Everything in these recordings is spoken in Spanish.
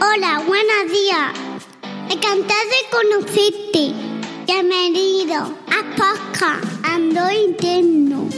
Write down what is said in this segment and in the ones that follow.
Hola, buenos días. Encantada de conocerte. Bienvenido a Podcast Ando Interno.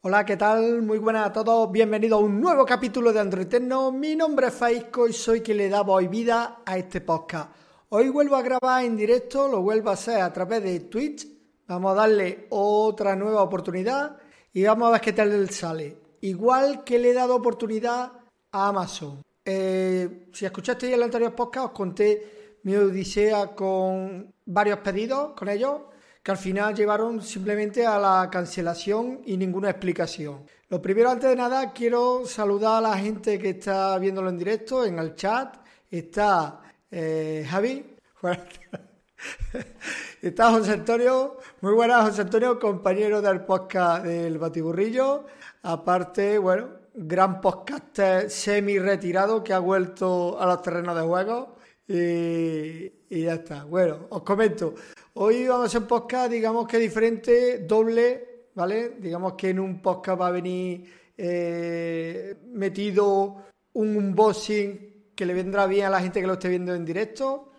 Hola, ¿qué tal? Muy buenas a todos. Bienvenidos a un nuevo capítulo de Android Eterno. Mi nombre es Faisco y soy quien le da voz y vida a este podcast. Hoy vuelvo a grabar en directo, lo vuelvo a hacer a través de Twitch. Vamos a darle otra nueva oportunidad y vamos a ver qué tal sale. Igual que le he dado oportunidad a Amazon. Eh, si escuchasteis el anterior podcast, os conté mi odisea con varios pedidos con ellos que al final llevaron simplemente a la cancelación y ninguna explicación. Lo primero, antes de nada, quiero saludar a la gente que está viéndolo en directo, en el chat. Está eh, Javi, está José Antonio, muy buenas José Antonio, compañero del podcast del Batiburrillo. Aparte, bueno, gran podcaster semi retirado que ha vuelto a los terrenos de juego. Y, ya está. Bueno, os comento. Hoy vamos a hacer un podcast, digamos que diferente, doble, ¿vale? Digamos que en un podcast va a venir eh, metido un unboxing que le vendrá bien a la gente que lo esté viendo en directo.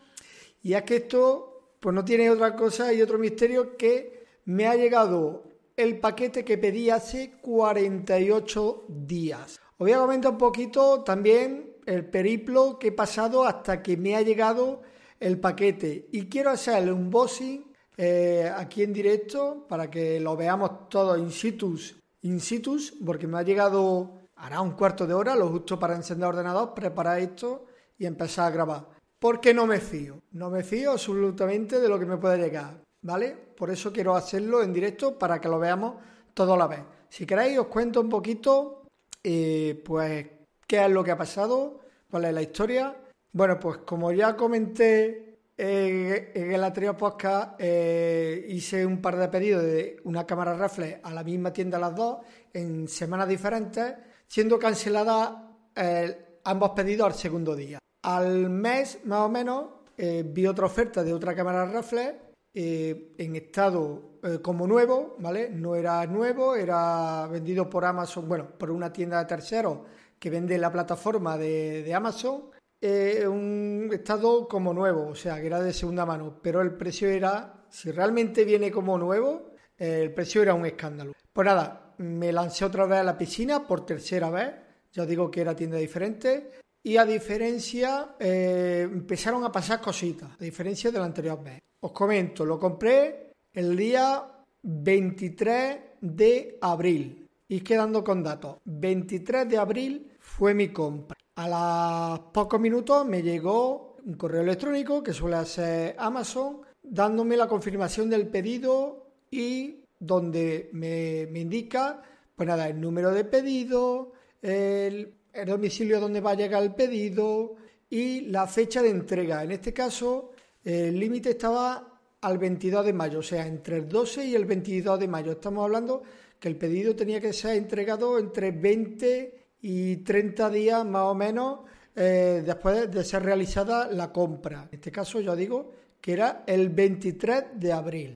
Y es que esto, pues no tiene otra cosa y otro misterio que me ha llegado el paquete que pedí hace 48 días. Os voy a comentar un poquito también el periplo que he pasado hasta que me ha llegado el paquete y quiero hacer un unboxing eh, aquí en directo para que lo veamos todo in situ, in situ, porque me ha llegado, hará un cuarto de hora, lo justo para encender el ordenador, preparar esto y empezar a grabar. Porque no me fío, no me fío absolutamente de lo que me puede llegar, ¿vale? Por eso quiero hacerlo en directo para que lo veamos todo a la vez. Si queréis os cuento un poquito, eh, pues, qué es lo que ha pasado, cuál es la historia bueno, pues como ya comenté en el anterior podcast, eh, hice un par de pedidos de una cámara reflex a la misma tienda las dos en semanas diferentes, siendo canceladas eh, ambos pedidos al segundo día. Al mes, más o menos, eh, vi otra oferta de otra cámara reflex en estado como nuevo, ¿vale? No era nuevo, era vendido por Amazon, bueno, por una tienda de terceros que vende la plataforma de Amazon eh, un estado como nuevo, o sea, que era de segunda mano, pero el precio era, si realmente viene como nuevo, eh, el precio era un escándalo. Pues nada, me lancé otra vez a la piscina por tercera vez, ya digo que era tienda diferente, y a diferencia, eh, empezaron a pasar cositas, a diferencia de la anterior vez. Os comento, lo compré el día 23 de abril. Y quedando con datos, 23 de abril fue mi compra. A los pocos minutos me llegó un correo electrónico que suele hacer Amazon dándome la confirmación del pedido y donde me, indica pues nada, el número de pedido, el, domicilio donde va a llegar el pedido y la fecha de entrega. En este caso, el límite estaba al 22 de mayo, o sea, entre el 12 y el 22 de mayo. Estamos hablando que el pedido tenía que ser entregado entre 20 y 30 días más o menos eh, después de ser realizada la compra. En este caso yo digo que era el 23 de abril.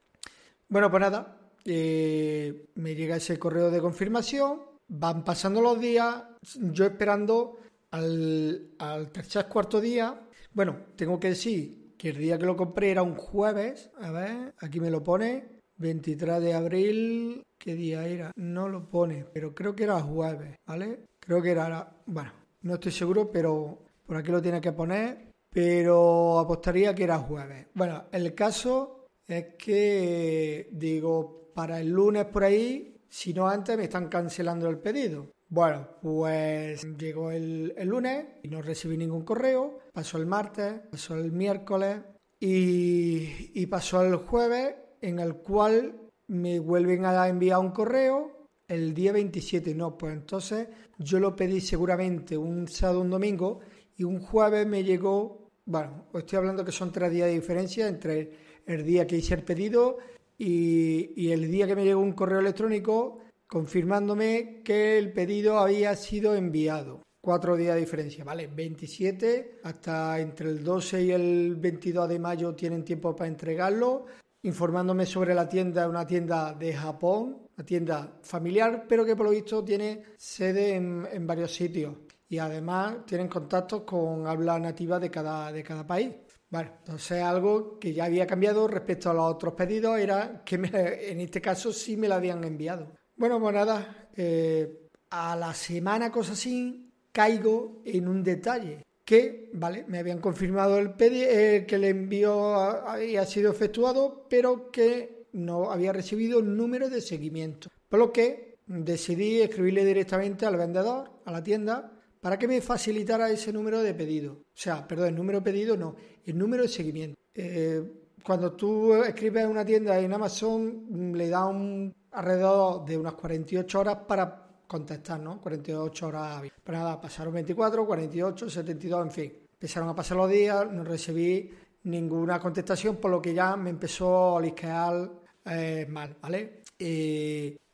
Bueno, pues nada, eh, me llega ese correo de confirmación, van pasando los días, yo esperando al, al tercer cuarto día. Bueno, tengo que decir que el día que lo compré era un jueves, a ver, aquí me lo pone, 23 de abril, ¿qué día era? No lo pone, pero creo que era jueves, ¿vale? Creo que era, bueno, no estoy seguro, pero por aquí lo tiene que poner, pero apostaría que era jueves. Bueno, el caso es que, digo, para el lunes por ahí, si no antes me están cancelando el pedido. Bueno, pues llegó el, lunes y no recibí ningún correo, pasó el martes, pasó el miércoles y, y pasó el jueves en el cual me vuelven a enviar un correo el día 27. No, pues entonces yo lo pedí seguramente un sábado, un domingo y un jueves me llegó, bueno, estoy hablando que son tres días de diferencia entre el día que hice el pedido y, el día que me llegó un correo electrónico confirmándome que el pedido había sido enviado. Cuatro días de diferencia, ¿vale? 27 hasta entre el 12 y el 22 de mayo tienen tiempo para entregarlo. Informándome sobre la tienda, una tienda de Japón, una tienda familiar, pero que por lo visto tiene sede en, varios sitios. Y además tienen contactos con habla nativa de cada, de cada país. Bueno, entonces algo que ya había cambiado respecto a los otros pedidos era que en este caso sí me lo habían enviado. Bueno, pues nada, eh, a la semana, cosa así, caigo en un detalle que, vale, me habían confirmado el eh, que el envío había sido efectuado, pero que no había recibido número de seguimiento. Por lo que decidí escribirle directamente al vendedor, a la tienda, para que me facilitara ese número de pedido. O sea, perdón, el número de pedido no, el número de seguimiento. Eh, cuando tú escribes en una tienda en Amazon, le da un alrededor de unas 48 horas para contestar, ¿no? 48 horas. Pero nada, pasaron 24, 48, 72, en fin. Empezaron a pasar los días, no recibí ninguna contestación, por lo que ya me empezó a lisquear eh, mal, ¿vale?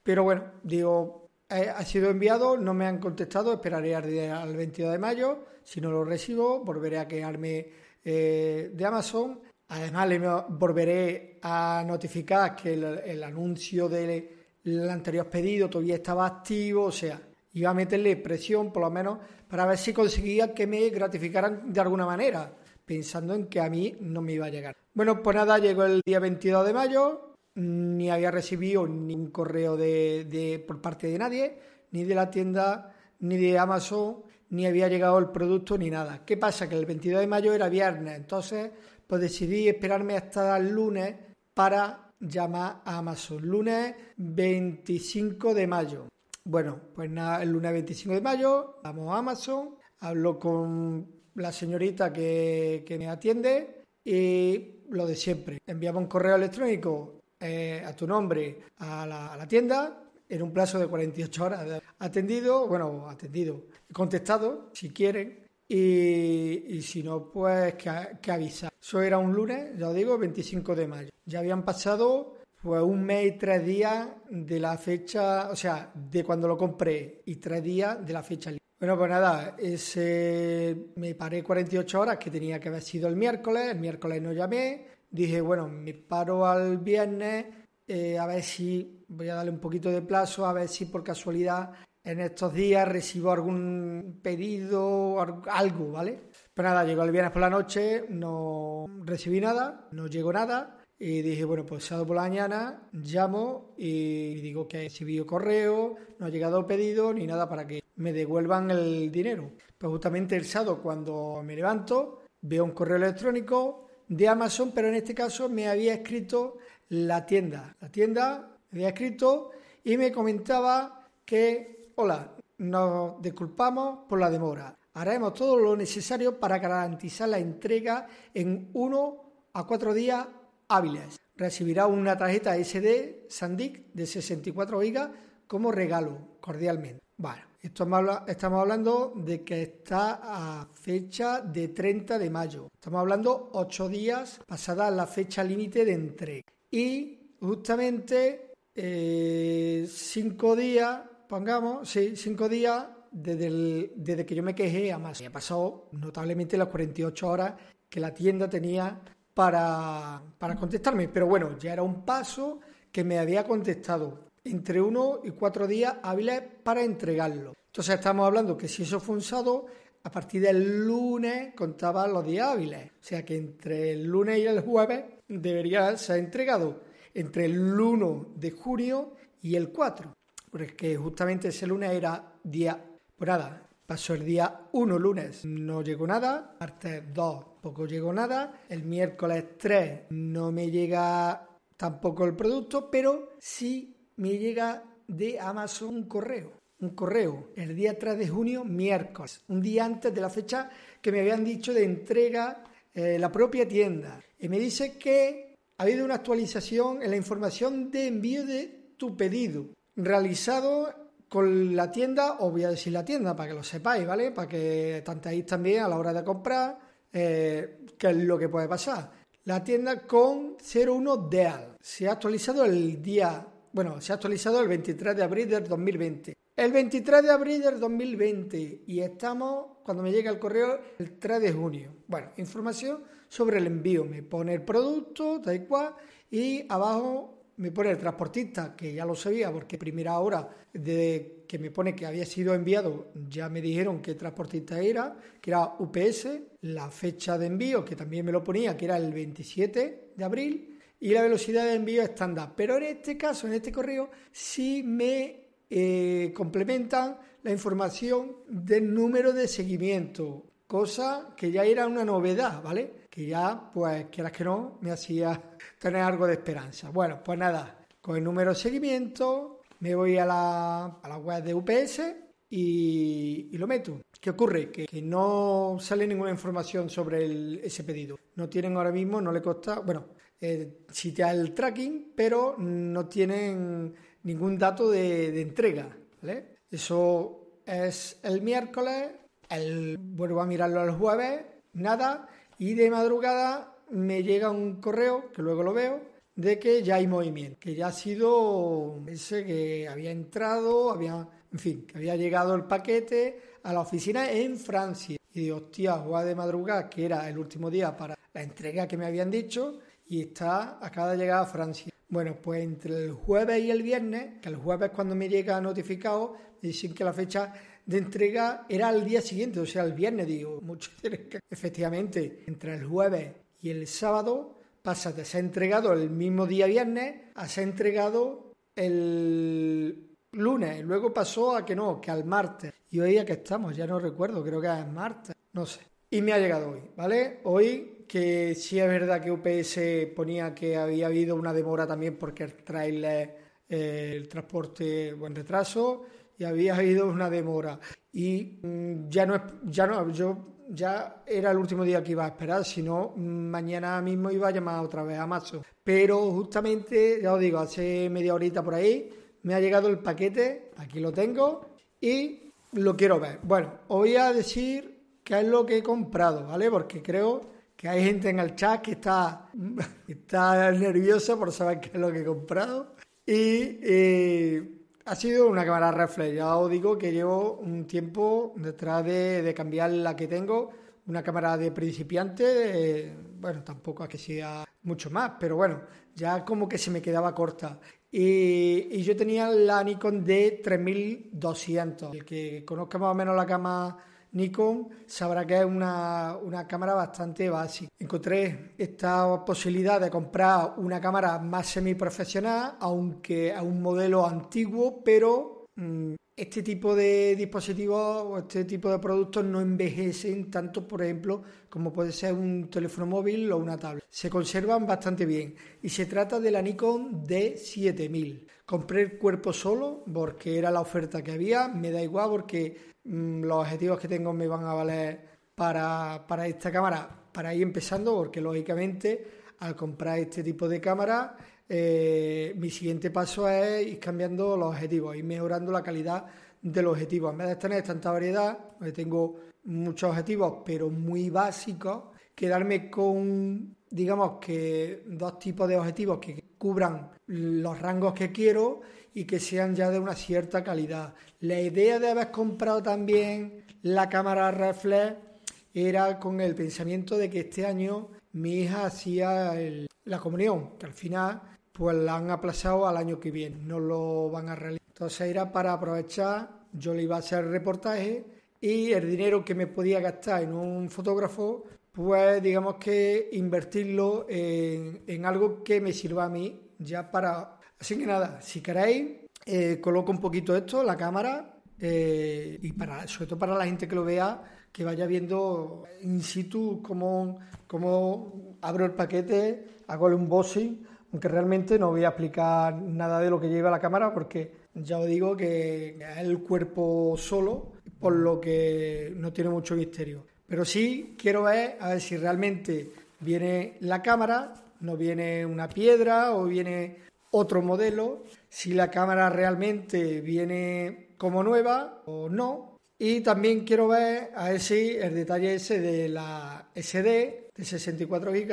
Pero bueno, digo, eh, ha sido enviado, no me han contestado, esperaré al, 22 de mayo. Si no lo recibo, volveré a quejarme eh, de Amazon. Además, le volveré a notificar que el, anuncio del anterior pedido todavía estaba activo, o sea, iba a meterle presión por lo menos para ver si conseguía que me gratificaran de alguna manera, pensando en que a mí no me iba a llegar. Bueno, pues nada, llegó el día 22 de mayo, ni había recibido ningún correo de, por parte de nadie, ni de la tienda, ni de Amazon, ni había llegado el producto, ni nada. ¿Qué pasa? Que el 22 de mayo era viernes, entonces pues decidí esperarme hasta el lunes para llamar a Amazon. Lunes 25 de mayo. Bueno, pues nada, el lunes 25 de mayo vamos a Amazon, hablo con la señorita que, que me atiende y lo de siempre. Enviamos un correo electrónico eh, a tu nombre a la, tienda en un plazo de 48 horas. Atendido, bueno, atendido, contestado, si quieren, y, si no, pues que, que avisar. Eso era un lunes, ya os digo, 25 de mayo. Ya habían pasado pues un mes y tres días de la fecha, o sea, de cuando lo compré y tres días de la fecha. Bueno, pues nada, ese, me paré 48 horas, que tenía que haber sido el miércoles, el miércoles no llamé, dije, bueno, me paro al viernes eh, a ver si voy a darle un poquito de plazo, a ver si por casualidad en estos días recibo algún pedido, algo, ¿vale? Pero nada, llegó el viernes por la noche, no recibí nada, no llegó nada. Y dije, bueno, pues sábado por la mañana llamo y digo que he recibido correo, no ha llegado pedido ni nada para que me devuelvan el dinero. Pues justamente el sábado cuando me levanto, veo un correo electrónico de Amazon, pero en este caso me había escrito la tienda. La tienda me había escrito y me comentaba que, hola, nos disculpamos por la demora. Haremos todo lo necesario para garantizar la entrega en uno a cuatro días hábiles. Recibirá una tarjeta SD SanDisk de 64 GB como regalo, cordialmente. Bueno, estamos hablando de que está a fecha de 30 de mayo. Estamos hablando ocho días pasada la fecha límite de entrega. Y justamente eh, cinco días, pongamos, sí, cinco días desde, que yo me quejé a más. ha pasado notablemente las 48 horas que la tienda tenía para, para contestarme. Pero bueno, ya era un paso que me había contestado entre uno y cuatro días hábiles para entregarlo. Entonces estamos hablando que si eso fue un sábado, a partir del lunes contaba los días hábiles. O sea que entre el lunes y el jueves debería ser entregado entre el 1 de junio y el 4. Porque justamente ese lunes era día... Pues nada, pasó el día 1 lunes, no llegó nada. Martes 2, poco llegó nada. El miércoles 3 no me llega tampoco el producto, pero sí me llega de Amazon un correo. Un correo el día 3 de junio, miércoles, un día antes de la fecha que me habían dicho de entrega eh, la propia tienda. Y me dice que ha habido una actualización en la información de envío de tu pedido realizado con la tienda, os voy a decir la tienda para que lo sepáis, ¿vale? Para que tanteáis también a la hora de comprar eh, qué es lo que puede pasar. La tienda con 01 DEAL se ha actualizado el día, bueno, se ha actualizado el 23 de abril del 2020. El 23 de abril del 2020 y estamos, cuando me llega el correo, el 3 de junio. Bueno, información sobre el envío. Me pone el producto, tal cual, y abajo me pone el transportista, que ya lo sabía, porque primera hora de que me pone que había sido enviado, ya me dijeron qué transportista era, que era UPS, la fecha de envío, que también me lo ponía, que era el 27 de abril, y la velocidad de envío estándar. Pero en este caso, en este correo, sí me eh, complementan la información del número de seguimiento, cosa que ya era una novedad, ¿vale? Que ya, pues, quieras que no, me hacía tener algo de esperanza. Bueno, pues nada, con el número de seguimiento me voy a la, a la web de UPS y, lo meto. ¿Qué ocurre? Que, no sale ninguna información sobre ese pedido. No tienen ahora mismo, no le consta, bueno, eh, da el tracking, pero no tienen ningún dato de, entrega. ¿vale? Eso es el miércoles, el, vuelvo a mirarlo el jueves, nada, y de madrugada me llega un correo, que luego lo veo, de que ya hay movimiento, que ya ha sido ese que había entrado, había, en fin, que había llegado el paquete a la oficina en Francia. Y digo, hostia, juega de madrugada, que era el último día para la entrega que me habían dicho, y está, acaba de llegar a Francia. Bueno, pues entre el jueves y el viernes, que el jueves cuando me llega notificado, dicen que la fecha de entrega era el día siguiente, o sea, el viernes, digo, mucho Efectivamente, entre el jueves y el sábado pasa de ser entregado el mismo día viernes a ser entregado el lunes. Luego pasó a que no, que al martes. Y hoy ya que estamos, ya no recuerdo, creo que es martes, no sé. Y me ha llegado hoy, ¿vale? Hoy que sí es verdad que UPS ponía que había habido una demora también porque el trailer, eh, el transporte, buen retraso, y había habido una demora. Y mm, ya no es, ya no, yo ya era el último día que iba a esperar, sino mañana mismo iba a llamar otra vez a Amazon. Pero justamente, ya os digo, hace media horita por ahí, me ha llegado el paquete, aquí lo tengo, y lo quiero ver. Bueno, os voy a decir qué es lo que he comprado, ¿vale? Porque creo que hay gente en el chat que está, está nerviosa por saber qué es lo que he comprado. Y eh, ha sido una cámara reflex. Ya os digo que llevo un tiempo detrás de, cambiar la que tengo. Una cámara de principiante, eh, bueno, tampoco es que sea mucho más, pero bueno, ya como que se me quedaba corta. Y, y yo tenía la Nikon D3200. El que conozca más o menos la cámara Nikon sabrá que es una, cámara bastante básica. Encontré esta posibilidad de comprar una cámara más semiprofesional, aunque a un modelo antiguo, pero mm, este tipo de dispositivos o este tipo de productos no envejecen tanto, por ejemplo, como puede ser un teléfono móvil o una tablet. Se conservan bastante bien y se trata de la Nikon D7000. Compré el cuerpo solo porque era la oferta que había, me da igual porque Mm, los objetivos que tengo me van a valer para, esta cámara para ir empezando, porque lógicamente al comprar este tipo de cámara, eh, mi siguiente paso es ir cambiando los objetivos, ir mejorando la calidad del objetivo. En vez de tener tanta variedad, porque tengo muchos objetivos, pero muy básicos, quedarme con, digamos que dos tipos de objetivos que cubran los rangos que quiero y que sean ya de una cierta calidad. La idea de haber comprado también la cámara reflex era con el pensamiento de que este año mi hija hacía la comunión, que al final pues la han aplazado al año que viene, no lo van a realizar. Entonces era para aprovechar, yo le iba a hacer reportaje y el dinero que me podía gastar en un fotógrafo, pues digamos que invertirlo en, algo que me sirva a mí ya para Así que nada, si queréis, eh, coloco un poquito esto, la cámara, eh, y para, sobre todo para la gente que lo vea, que vaya viendo in situ cómo, cómo abro el paquete, hago el unboxing, aunque realmente no voy a explicar nada de lo que lleva la cámara porque ya os digo que es el cuerpo solo, por lo que no tiene mucho misterio. Pero sí quiero ver a ver si realmente viene la cámara, no viene una piedra o viene otro modelo, si la cámara realmente viene como nueva o no. Y también quiero ver a ver si el detalle ese de la SD de 64 GB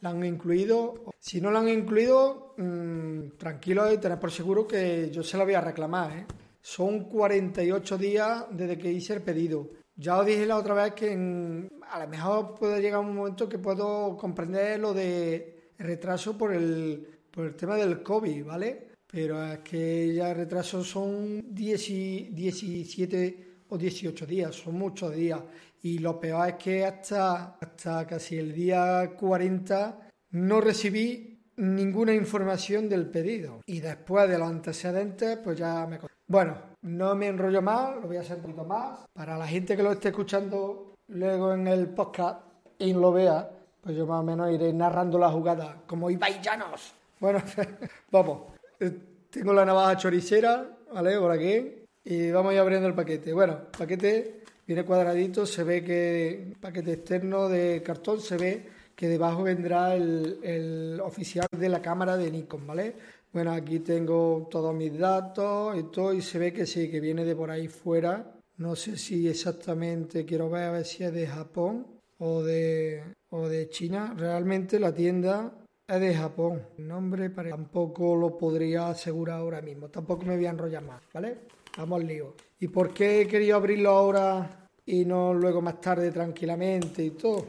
la han incluido. Si no la han incluido, mmm, tranquilo y por seguro que yo se la voy a reclamar. ¿eh? Son 48 días desde que hice el pedido. Ya os dije la otra vez que a lo mejor puede llegar un momento que puedo comprender lo de retraso por el, por el tema del COVID, ¿vale? Pero es que ya el retraso son 10 17 o 18 días, son muchos días. Y lo peor es que hasta, hasta casi el día 40 no recibí ninguna información del pedido. Y después de los antecedentes, pues ya me... Bueno, no me enrollo más, lo voy a hacer un poquito más. Para la gente que lo esté escuchando luego en el podcast y lo vea, pues yo más o menos iré narrando la jugada como Ibai Llanos. Bueno, vamos. Eh, tengo la navaja choricera, ¿vale? Por aquí. Y vamos a ir abriendo el paquete. Bueno, paquete viene cuadradito, se ve que paquete externo de cartón, se ve que debajo vendrá el, el oficial de la cámara de Nikon, ¿vale? Bueno, aquí tengo todos mis datos y todo, y se ve que sí, que viene de por ahí fuera. No sé si exactamente quiero ver a ver si es de Japón o de, o de China. Realmente la tienda es de Japón. El nombre tampoco lo podría asegurar ahora mismo. Tampoco me voy a enrollar más, ¿vale? Vamos lío. ¿Y por qué he querido abrirlo ahora y no luego más tarde tranquilamente y todo?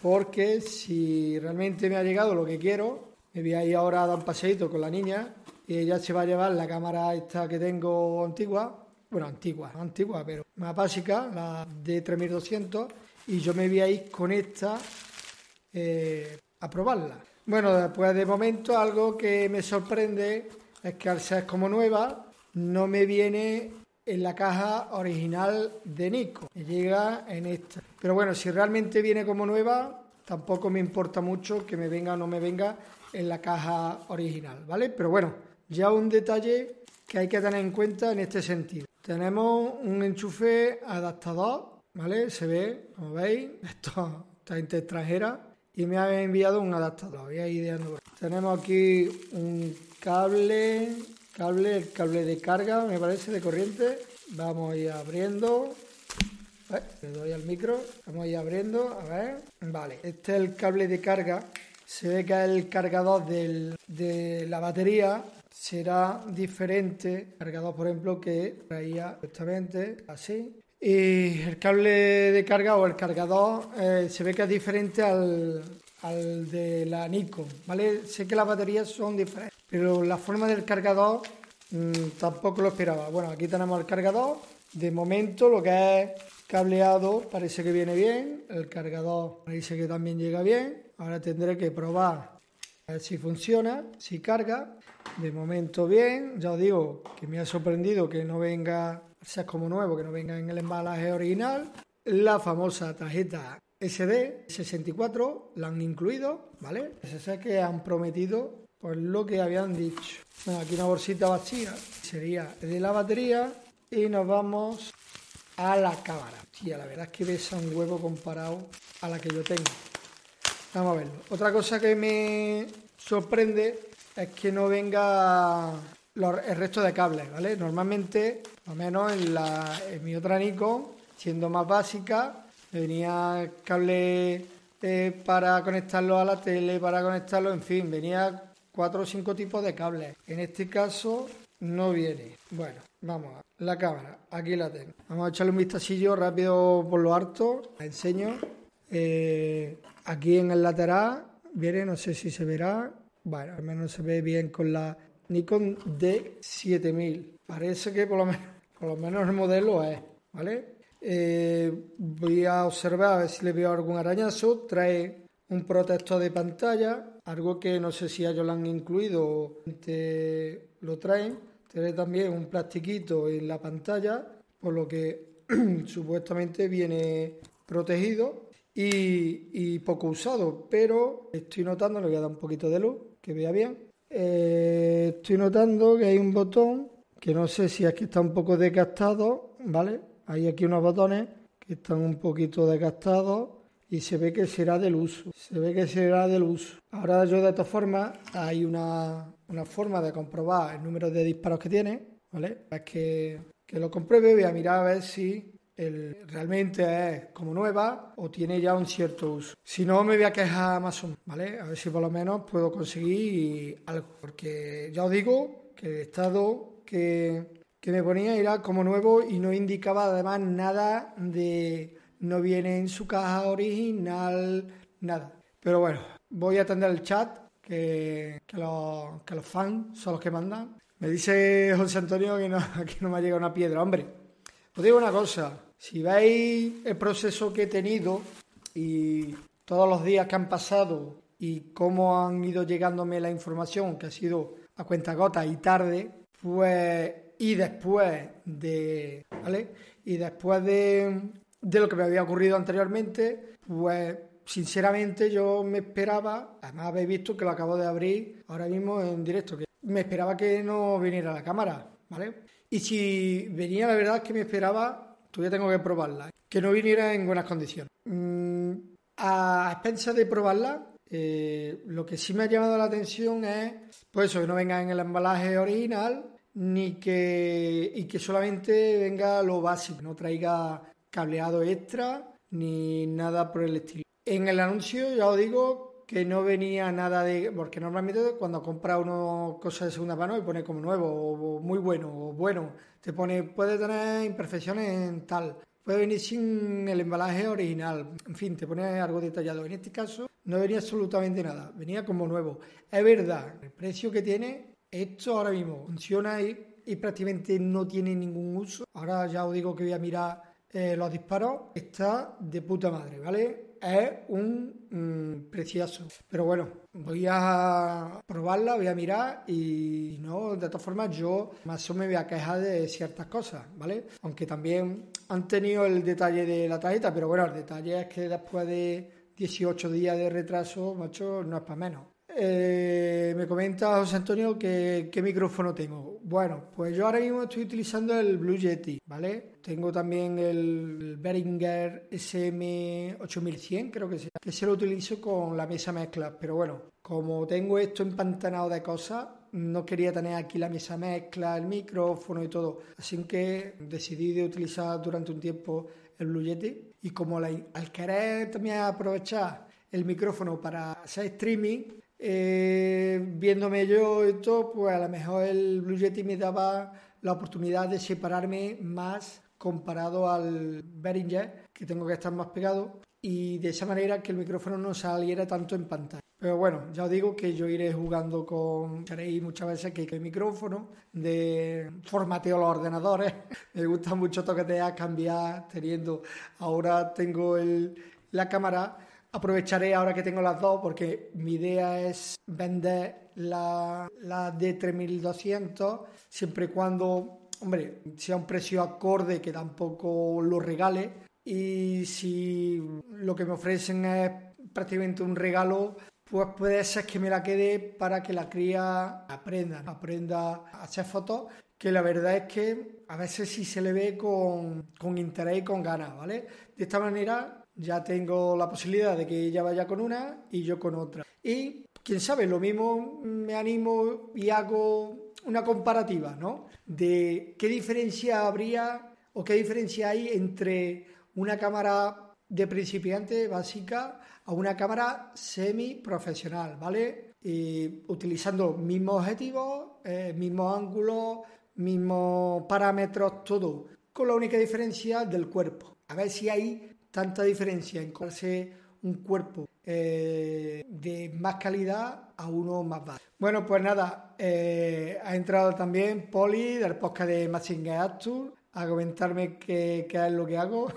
Porque si realmente me ha llegado lo que quiero, me voy a ir ahora a dar un paseito con la niña y ella se va a llevar la cámara esta que tengo antigua, bueno, antigua, antigua, pero más básica, la de 3200, y yo me voy a ir con esta eh, a probarla. Bueno, después de momento algo que me sorprende es que al ser como nueva, no me viene en la caja original de Nico, me llega en esta. Pero bueno, si realmente viene como nueva, tampoco me importa mucho que me venga o no me venga en la caja original, ¿vale? Pero bueno, ya un detalle que hay que tener en cuenta en este sentido. Tenemos un enchufe adaptador, ¿vale? Se ve, como veis, esto está extranjera y me ha enviado un adaptador. Voy a ir Tenemos aquí un cable, cable, el cable de carga, me parece, de corriente. Vamos a ir abriendo. Eh, le doy al micro, vamos a ir abriendo, a ver. Vale, este es el cable de carga se ve que el cargador de la batería será diferente cargador, por ejemplo, que traía justamente así. Y el cable de carga o el cargador eh, se ve que es diferente al, de la Nikon, ¿vale? Sé que las baterías son diferentes, pero la forma del cargador mm, tampoco lo esperaba. Bueno, aquí tenemos el cargador. De momento lo que es cableado parece que viene bien. El cargador parece que también llega bien. Ahora tendré que probar a ver si funciona, si carga. De momento bien, ya os digo que me ha sorprendido que no venga, sea como nuevo, que no venga en el embalaje original. La famosa tarjeta SD 64 la han incluido, ¿vale? Ese que han prometido por lo que habían dicho. Bueno, aquí una bolsita vacía sería de la batería y nos vamos a la cámara. Tía, la verdad es que pesa un huevo comparado a la que yo tengo. Vamos a verlo. Otra cosa que me sorprende es que no venga el resto de cables, ¿vale? Normalmente, al menos en, la, en mi otra Nikon, siendo más básica, venía cable eh, para conectarlo a la tele, para conectarlo, en fin, venía cuatro o cinco tipos de cables. En este caso no viene. Bueno, vamos a la cámara, aquí la tengo. Vamos a echarle un vistacillo rápido por lo harto, la enseño. Eh, Aquí en el lateral viene, no sé si se verá, bueno, al menos se ve bien con la Nikon D7000. Parece que por lo menos, por lo menos el modelo es, ¿vale? Eh, voy a observar a ver si le veo algún arañazo. Trae un protector de pantalla, algo que no sé si ellos lo han incluido o lo traen. Trae también un plastiquito en la pantalla, por lo que supuestamente viene protegido y, poco usado, pero estoy notando, le voy a dar un poquito de luz, que vea bien. Eh, estoy notando que hay un botón que no sé si que está un poco desgastado, ¿vale? Hay aquí unos botones que están un poquito desgastados y se ve que será del uso. Se ve que será del uso. Ahora yo de todas formas hay una, una forma de comprobar el número de disparos que tiene, ¿vale? Es que, que lo compruebe, voy a mirar a ver si realmente es como nueva o tiene ya un cierto uso. Si no, me voy a quejar a Amazon, ¿vale? A ver si por lo menos puedo conseguir algo. Porque ya os digo que el estado que, que me ponía era como nuevo y no indicaba además nada de... No viene en su caja original, nada. Pero bueno, voy a atender el chat, que, que, los, que los fans son los que mandan. Me dice José Antonio que no, que no me ha llegado una piedra. Hombre, os digo una cosa, si veis el proceso que he tenido y todos los días que han pasado y cómo han ido llegándome la información, que ha sido a cuenta gota y tarde, pues y después de, ¿vale? Y después de, de lo que me había ocurrido anteriormente, pues sinceramente yo me esperaba, además habéis visto que lo acabo de abrir ahora mismo en directo, que me esperaba que no viniera la cámara, ¿vale? Y si venía, la verdad que me esperaba, todavía tengo que probarla, que no viniera en buenas condiciones. Mm, a expensas de probarla, eh, lo que sí me ha llamado la atención es, pues que no venga en el embalaje original, ni que, y que solamente venga lo básico, no traiga cableado extra, ni nada por el estilo. En el anuncio, ya os digo, que no venía nada de... Porque normalmente cuando compra uno cosas de segunda mano y pone como nuevo o muy bueno o bueno, te pone puede tener imperfecciones en tal, puede venir sin el embalaje original, en fin, te pone algo detallado. En este caso no venía absolutamente nada, venía como nuevo. Es verdad, el precio que tiene, esto ahora mismo funciona y, prácticamente no tiene ningún uso. Ahora ya os digo que voy a mirar eh, los disparos, está de puta madre, ¿vale? Es un mm, precioso. Pero bueno, voy a probarla, voy a mirar y no, de todas formas yo más o me voy a quejar de ciertas cosas, ¿vale? Aunque también han tenido el detalle de la tarjeta, pero bueno, el detalle es que después de 18 días de retraso, macho, no es para menos. Eh, me comenta José Antonio que qué micrófono tengo. Bueno, pues yo ahora mismo estoy utilizando el Blue Yeti, ¿vale? Tengo también el Behringer SM8100, creo que sea, que se lo utilizo con la mesa mezcla. Pero bueno, como tengo esto empantanado de cosas, no quería tener aquí la mesa mezcla, el micrófono y todo. Así que decidí de utilizar durante un tiempo el Blue Yeti. Y como al querer también aprovechar el micrófono para hacer streaming, eh, viéndome yo esto, pues a lo mejor el Blue Yeti me daba la oportunidad de separarme más comparado al Behringer, que tengo que estar más pegado, y de esa manera que el micrófono no saliera tanto en pantalla. Pero bueno, ya os digo que yo iré jugando con, Haréis muchas veces que el micrófono, de formateo los ordenadores, me gusta mucho toquetear, cambiar, teniendo, ahora tengo el, la cámara Aprovecharé ahora que tengo las dos porque mi idea es vender la, la D3200 siempre y cuando, hombre, sea un precio acorde que tampoco lo regale y si lo que me ofrecen es prácticamente un regalo, pues puede ser que me la quede para que la cría aprenda, aprenda a hacer fotos, que la verdad es que a veces sí se le ve con, con interés y con ganas, ¿vale? De esta manera ya tengo la posibilidad de que ella vaya con una y yo con otra. Y quién sabe, lo mismo me animo y hago una comparativa, ¿no? De qué diferencia habría o qué diferencia hay entre una cámara de principiante básica a una cámara semi profesional, ¿vale? Utilizando mismos objetivos, eh, mismos ángulos, mismos parámetros, todo, con la única diferencia del cuerpo. A ver si hay tanta diferencia en comprarse un cuerpo eh, de más calidad a uno más bajo. Bueno, pues nada, eh, ha entrado también Poli del podcast de Machine Actur a comentarme qué, qué es lo que hago.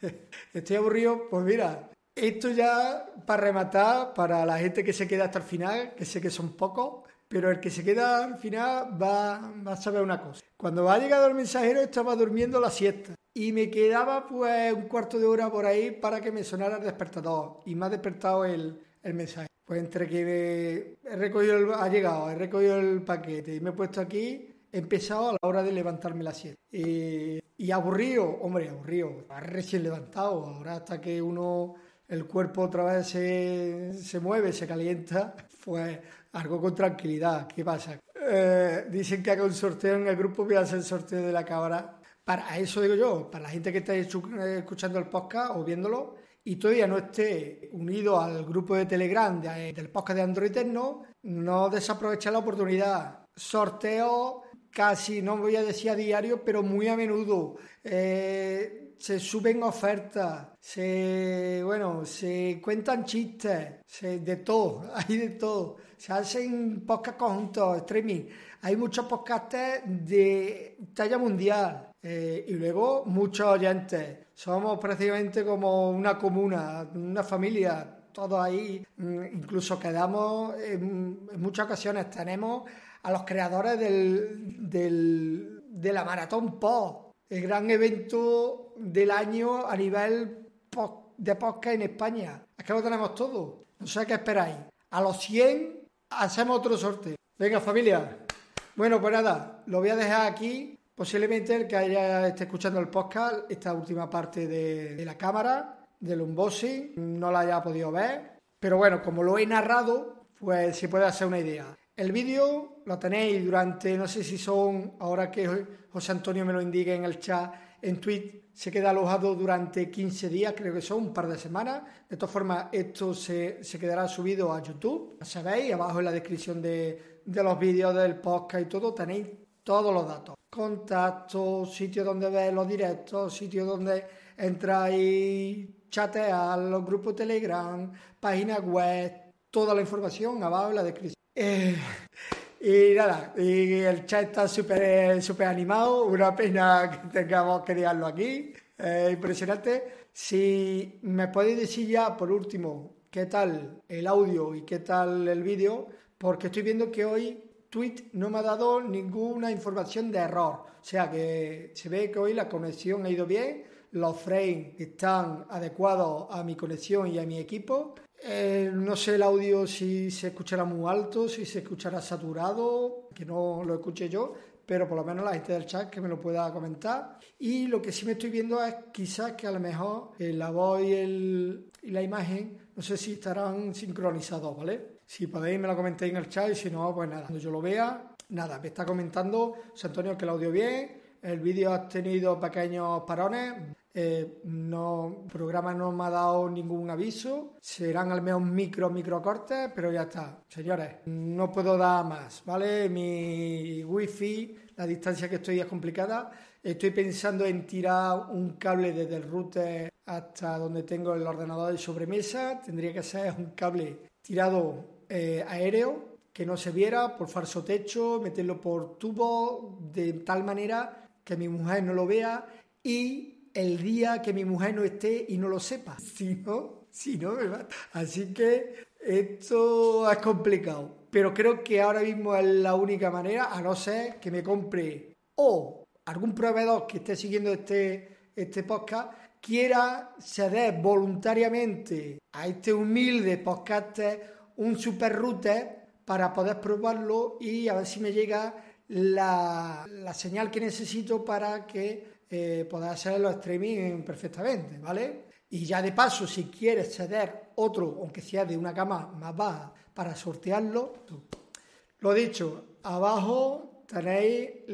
Estoy aburrido, pues mira, esto ya para rematar, para la gente que se queda hasta el final, que sé que son pocos, pero el que se queda al final va, va a saber una cosa. Cuando ha llegado el mensajero estaba durmiendo la siesta y me quedaba pues un cuarto de hora por ahí para que me sonara el despertador y me ha despertado el, el mensaje. Pues entre que he recogido el, ha llegado, he recogido el paquete y me he puesto aquí he empezado a la hora de levantarme la siesta. y aburrido, hombre, aburrido, recién levantado, ahora hasta que uno, el cuerpo otra vez se, se mueve, se calienta, pues algo con tranquilidad. ¿Qué pasa? Eh, dicen que haga un sorteo en el grupo, voy a hacer el sorteo de la cámara. Para eso digo yo, para la gente que está escuchando el podcast o viéndolo y todavía no esté unido al grupo de Telegram del podcast de Android Techno, no desaproveche la oportunidad. Sorteo casi, no voy a decir a diario, pero muy a menudo. Eh, se suben ofertas, se, bueno, se cuentan chistes, se, de todo, hay de todo. Se hacen podcast conjuntos, streaming. Hay muchos podcasts de talla mundial eh, y luego muchos oyentes. Somos prácticamente como una comuna, una familia, todos ahí. Mm, incluso quedamos, en, muchas ocasiones tenemos a los creadores del, del, de la Maratón Post el gran evento del año a nivel de podcast en España. Es que lo tenemos todo. No sé qué esperáis. A los 100 hacemos otro sorteo. Venga, familia. Bueno, pues nada, lo voy a dejar aquí. Posiblemente el que haya esté escuchando el podcast, esta última parte de, de la cámara, del unboxing, no la haya podido ver. Pero bueno, como lo he narrado, pues se puede hacer una idea. El vídeo lo tenéis durante, no sé si son, ahora que José Antonio me lo indique en el chat, en tweet, se queda alojado durante 15 días, creo que son un par de semanas. De todas formas, esto se, quedará subido a YouTube. Sabéis, abajo en la descripción de, los vídeos del podcast y todo, tenéis todos los datos. Contactos, sitios donde ver los directos, sitios donde entráis, chatear, los grupos Telegram, páginas web, toda la información abajo en la descripción. Eh, y nada, y el chat está súper super animado, una pena que tengamos que dejarlo aquí, impresionante. Si me podéis decir ya, por último, qué tal el audio y qué tal el vídeo, porque estoy viendo que hoy Tweet no me ha dado ninguna información de error. O sea que se ve que hoy la conexión ha ido bien, los frames están adecuados a mi conexión y a mi equipo eh, no sé el audio si se escuchará muy alto, si se escuchará saturado, que no lo escuche yo, pero por lo menos la gente del chat que me lo pueda comentar. Y lo que sí me estoy viendo es quizás que a lo mejor eh, la voz y, la imagen, no sé si estarán sincronizados, ¿vale? Si podéis me lo comentéis en el chat y si no, pues nada, cuando yo lo vea, nada, me está comentando José Antonio que el audio bien, el vídeo ha tenido pequeños parones, eh, no, el programa no me ha dado ningún aviso. Serán al menos micro, micro cortes, pero ya está. Señores, no puedo dar más, ¿vale? Mi wifi, la distancia que estoy es complicada. Estoy pensando en tirar un cable desde el router hasta donde tengo el ordenador de sobremesa. Tendría que ser un cable tirado eh, aéreo que no se viera por falso techo, meterlo por tubo de tal manera que mi mujer no lo vea y el día que mi mujer no esté y no lo sepa. Si no, si no va. Así que esto es complicado. Pero creo que ahora mismo es la única manera, a no ser que me compre o algún proveedor que esté siguiendo este, este podcast quiera ceder voluntariamente a este humilde podcast un super router para poder probarlo y a ver si me llega la, la señal que necesito para que eh, hacer los streaming perfectamente, ¿vale? Y ya de paso, si quieres ceder otro, aunque sea de una cama más baja, para sortearlo, lo dicho, abajo tenéis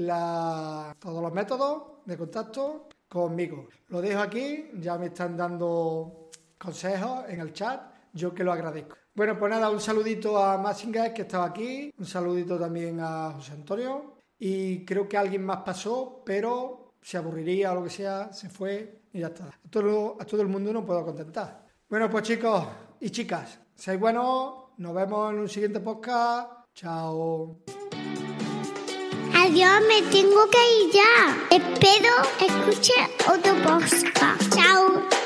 todos los métodos de contacto conmigo. Lo dejo aquí, ya me están dando consejos en el chat, yo que lo agradezco. Bueno, pues nada, un saludito a Massinger que estaba aquí, un saludito también a José Antonio y creo que alguien más pasó, pero se aburriría o lo que sea, se fue y ya está. A todo, a todo el mundo no puedo contentar. Bueno, pues chicos y chicas, seáis buenos, nos vemos en un siguiente podcast. Chao. Adiós, me tengo que ir ya. Espero escuche otro podcast. Chao.